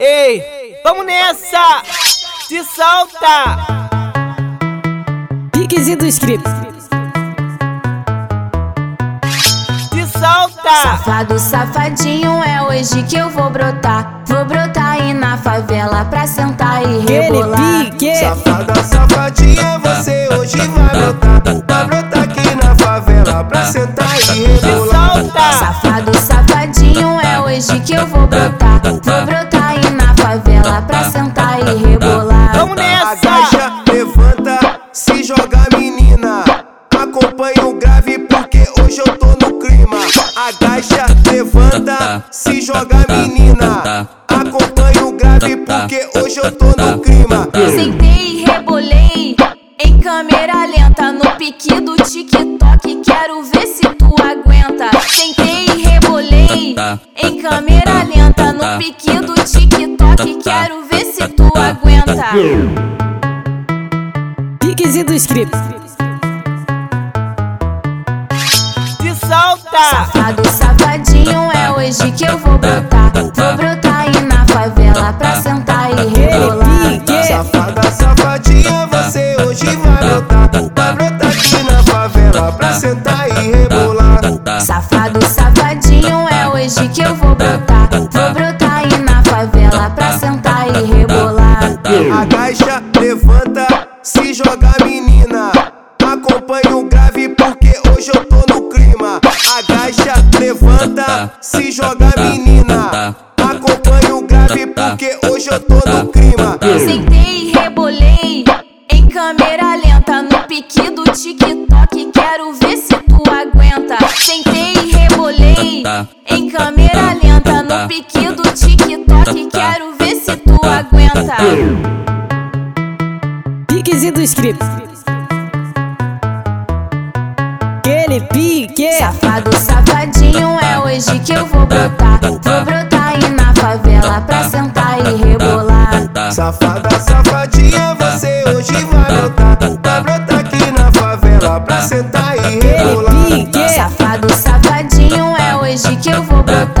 Ei, vamos nessa! Se solta! Piquezinho do script. Se solta! Safado, safadinho, é hoje que eu vou brotar. Vou brotar aí na favela pra sentar e rebolar. pique. Safada, safadinha, você hoje vai brotar. Vai brotar aqui na favela pra sentar e Se rebolar. solta! Safado, safadinho, hoje eu tô no clima. Agacha, levanta, se joga menina. Acompanha o grave porque hoje eu tô no clima. Sentei e rebolei em câmera lenta no pique do TikTok. Quero ver se tu aguenta. Sentei e rebolei em câmera lenta no pique do TikTok. Quero ver se tu aguenta. Piquezinho do script. Safado, safadinho, é hoje que eu vou brotar. Vou brotar aí na favela pra sentar e rebolar. Safada, safadinha, você hoje vai brotar. Vai brotar aqui na favela pra sentar e rebolar. Safado, safadinho, é hoje que eu vou brotar. Vou brotar aí na favela pra sentar e rebolar. Agacha, levanta, se joga menina. Acompanha o levanta, se joga menina. Acompanha o grave porque hoje eu tô no clima. Sentei e rebolei em câmera lenta no pique do TikTok. Quero ver se tu aguenta. Sentei e rebolei em câmera lenta no pique do TikTok. Quero ver se tu aguenta. Piquezinho do script. Aquele pique quê? Safado, safadinho, é hoje que eu vou brotar. Vou brotar aí na favela pra sentar e rebolar. Safada, safadinha, você hoje vai brotar. Vai brotar aqui na favela pra sentar e rebolar. Safado, safadinho, é hoje que eu vou brotar.